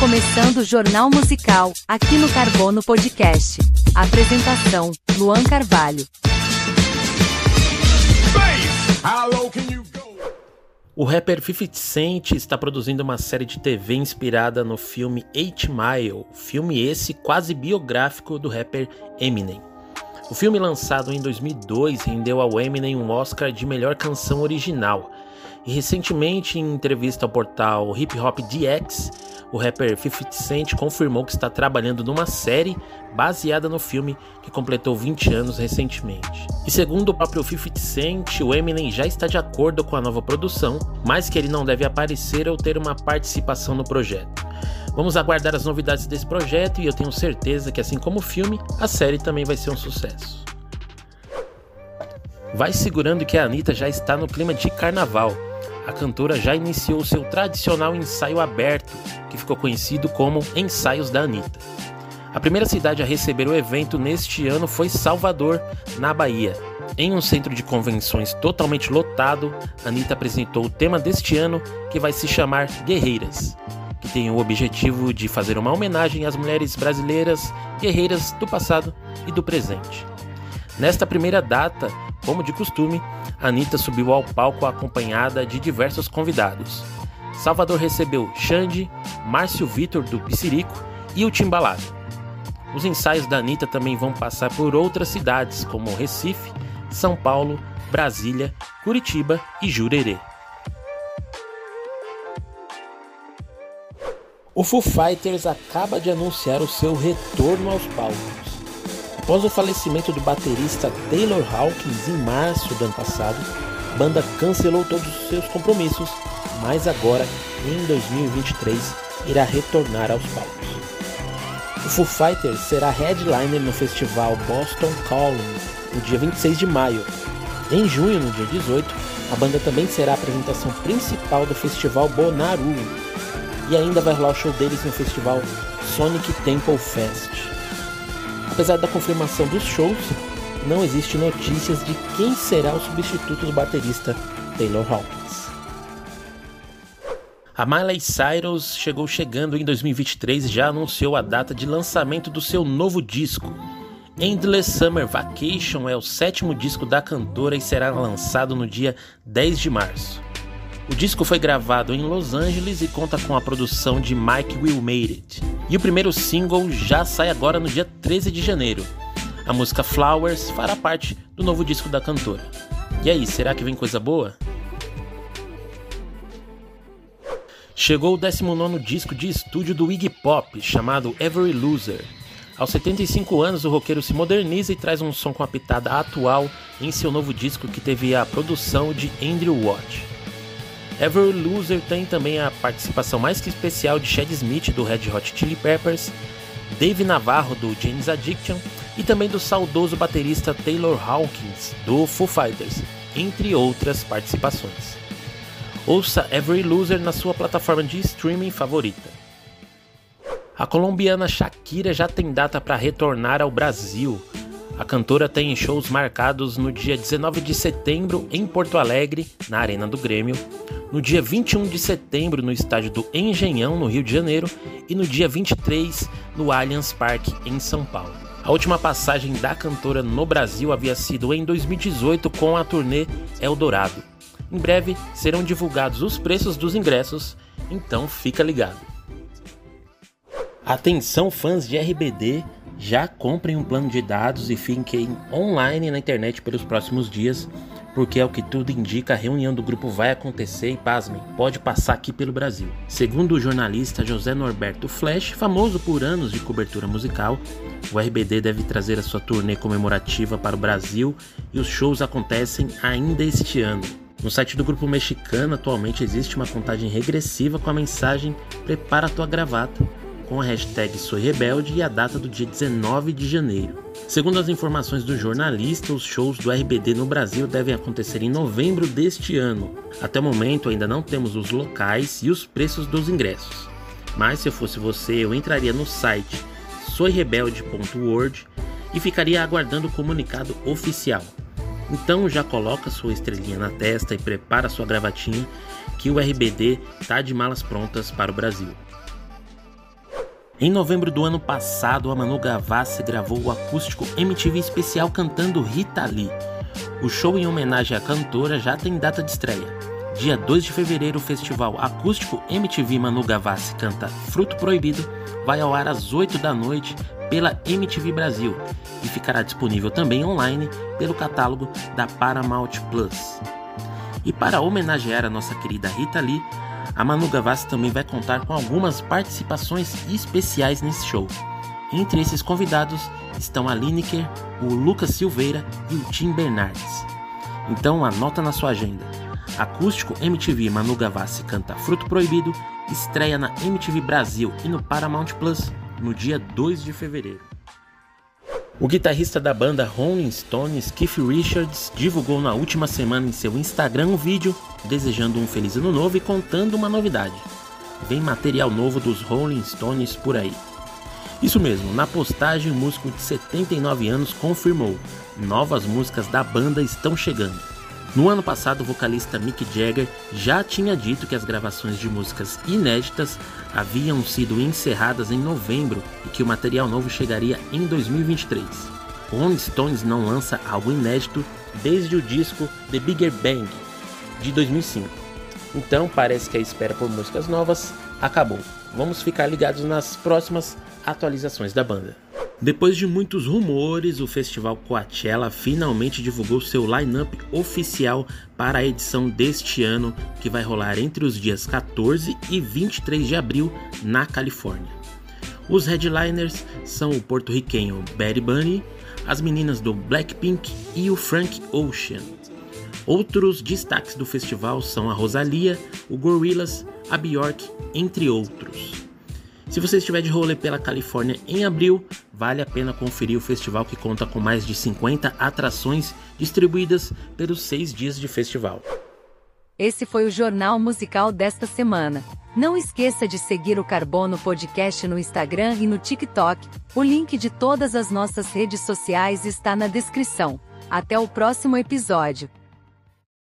começando o Jornal Musical, aqui no Carbono Podcast. Apresentação: Luan Carvalho. O rapper 50 Cent está produzindo uma série de TV inspirada no filme Eight Mile, filme esse quase biográfico do rapper Eminem. O filme lançado em 2002 rendeu ao Eminem um Oscar de melhor canção original. E recentemente, em entrevista ao portal Hip Hop DX, o rapper 50 Cent confirmou que está trabalhando numa série baseada no filme que completou 20 anos recentemente. E segundo o próprio 50 Cent, o Eminem já está de acordo com a nova produção, mas que ele não deve aparecer ou ter uma participação no projeto. Vamos aguardar as novidades desse projeto e eu tenho certeza que, assim como o filme, a série também vai ser um sucesso. Vai segurando que a Anitta já está no clima de carnaval a cantora já iniciou seu tradicional ensaio aberto, que ficou conhecido como Ensaios da Anitta. A primeira cidade a receber o evento neste ano foi Salvador, na Bahia. Em um centro de convenções totalmente lotado, Anitta apresentou o tema deste ano, que vai se chamar Guerreiras, que tem o objetivo de fazer uma homenagem às mulheres brasileiras guerreiras do passado e do presente. Nesta primeira data, como de costume, Anitta subiu ao palco acompanhada de diversos convidados. Salvador recebeu Xande, Márcio Vitor do Psirico e o Timbalado. Os ensaios da Anitta também vão passar por outras cidades como Recife, São Paulo, Brasília, Curitiba e Jurerê. O Foo Fighters acaba de anunciar o seu retorno aos palcos. Após o falecimento do baterista Taylor Hawkins em março do ano passado, a banda cancelou todos os seus compromissos, mas agora, em 2023, irá retornar aos palcos. O Foo Fighters será headliner no festival Boston Calling no dia 26 de maio. Em junho, no dia 18, a banda também será a apresentação principal do festival Bonnaroo e ainda vai rolar o show deles no festival Sonic Temple Fest. Apesar da confirmação dos shows, não existe notícias de quem será o substituto do baterista Taylor Hawkins. A Miley Cyrus chegou chegando em 2023 e já anunciou a data de lançamento do seu novo disco. Endless Summer Vacation é o sétimo disco da cantora e será lançado no dia 10 de março. O disco foi gravado em Los Angeles e conta com a produção de Mike Will Made It. E o primeiro single já sai agora no dia 13 de janeiro. A música Flowers fará parte do novo disco da cantora. E aí, será que vem coisa boa? Chegou o 19 disco de estúdio do Iggy Pop, chamado Every Loser. Aos 75 anos, o roqueiro se moderniza e traz um som com a pitada atual em seu novo disco que teve a produção de Andrew Watt. Every Loser tem também a participação mais que especial de Chad Smith do Red Hot Chili Peppers, Dave Navarro do James Addiction e também do saudoso baterista Taylor Hawkins do Foo Fighters, entre outras participações. Ouça Every Loser na sua plataforma de streaming favorita. A colombiana Shakira já tem data para retornar ao Brasil. A cantora tem shows marcados no dia 19 de setembro em Porto Alegre, na Arena do Grêmio, no dia 21 de setembro no estádio do Engenhão, no Rio de Janeiro, e no dia 23 no Allianz Parque, em São Paulo. A última passagem da cantora no Brasil havia sido em 2018 com a turnê Eldorado. Em breve serão divulgados os preços dos ingressos, então fica ligado. Atenção fãs de RBD, já comprem um plano de dados e fiquem online na internet pelos próximos dias porque é o que tudo indica, a reunião do grupo vai acontecer e, pasmem, pode passar aqui pelo Brasil. Segundo o jornalista José Norberto Flash, famoso por anos de cobertura musical, o RBD deve trazer a sua turnê comemorativa para o Brasil e os shows acontecem ainda este ano. No site do grupo mexicano, atualmente existe uma contagem regressiva com a mensagem Prepara tua gravata, com a hashtag Sou Rebelde e a data do dia 19 de janeiro. Segundo as informações do jornalista, os shows do RBD no Brasil devem acontecer em novembro deste ano. Até o momento ainda não temos os locais e os preços dos ingressos. Mas se eu fosse você, eu entraria no site soirebelde.org e ficaria aguardando o comunicado oficial. Então já coloca sua estrelinha na testa e prepara sua gravatinha que o RBD tá de malas prontas para o Brasil. Em novembro do ano passado, a Manu Gavassi gravou o acústico MTV especial cantando Rita Lee. O show em homenagem à cantora já tem data de estreia. Dia 2 de fevereiro, o festival acústico MTV Manu Gavassi canta Fruto Proibido vai ao ar às 8 da noite pela MTV Brasil e ficará disponível também online pelo catálogo da Paramount Plus. E para homenagear a nossa querida Rita Lee, a Manu Gavassi também vai contar com algumas participações especiais nesse show. Entre esses convidados estão a Lineker, o Lucas Silveira e o Tim Bernardes. Então anota na sua agenda. Acústico MTV Manu Gavassi canta Fruto Proibido estreia na MTV Brasil e no Paramount Plus no dia 2 de fevereiro. O guitarrista da banda Rolling Stones, Keith Richards, divulgou na última semana em seu Instagram um vídeo desejando um feliz ano novo e contando uma novidade. Vem material novo dos Rolling Stones por aí. Isso mesmo, na postagem o músico de 79 anos confirmou: novas músicas da banda estão chegando. No ano passado, o vocalista Mick Jagger já tinha dito que as gravações de músicas inéditas haviam sido encerradas em novembro e que o material novo chegaria em 2023. O Rolling Stones não lança algo inédito desde o disco The Bigger Bang de 2005. Então parece que a espera por músicas novas acabou. Vamos ficar ligados nas próximas atualizações da banda. Depois de muitos rumores, o festival Coachella finalmente divulgou seu line-up oficial para a edição deste ano, que vai rolar entre os dias 14 e 23 de abril na Califórnia. Os headliners são o porto-riquenho Betty Bunny, as meninas do Blackpink e o Frank Ocean. Outros destaques do festival são a Rosalia, o Gorillaz, a Bjork, entre outros. Se você estiver de rolê pela Califórnia em abril, vale a pena conferir o festival que conta com mais de 50 atrações distribuídas pelos seis dias de festival. Esse foi o Jornal Musical desta semana. Não esqueça de seguir o Carbono Podcast no Instagram e no TikTok. O link de todas as nossas redes sociais está na descrição. Até o próximo episódio.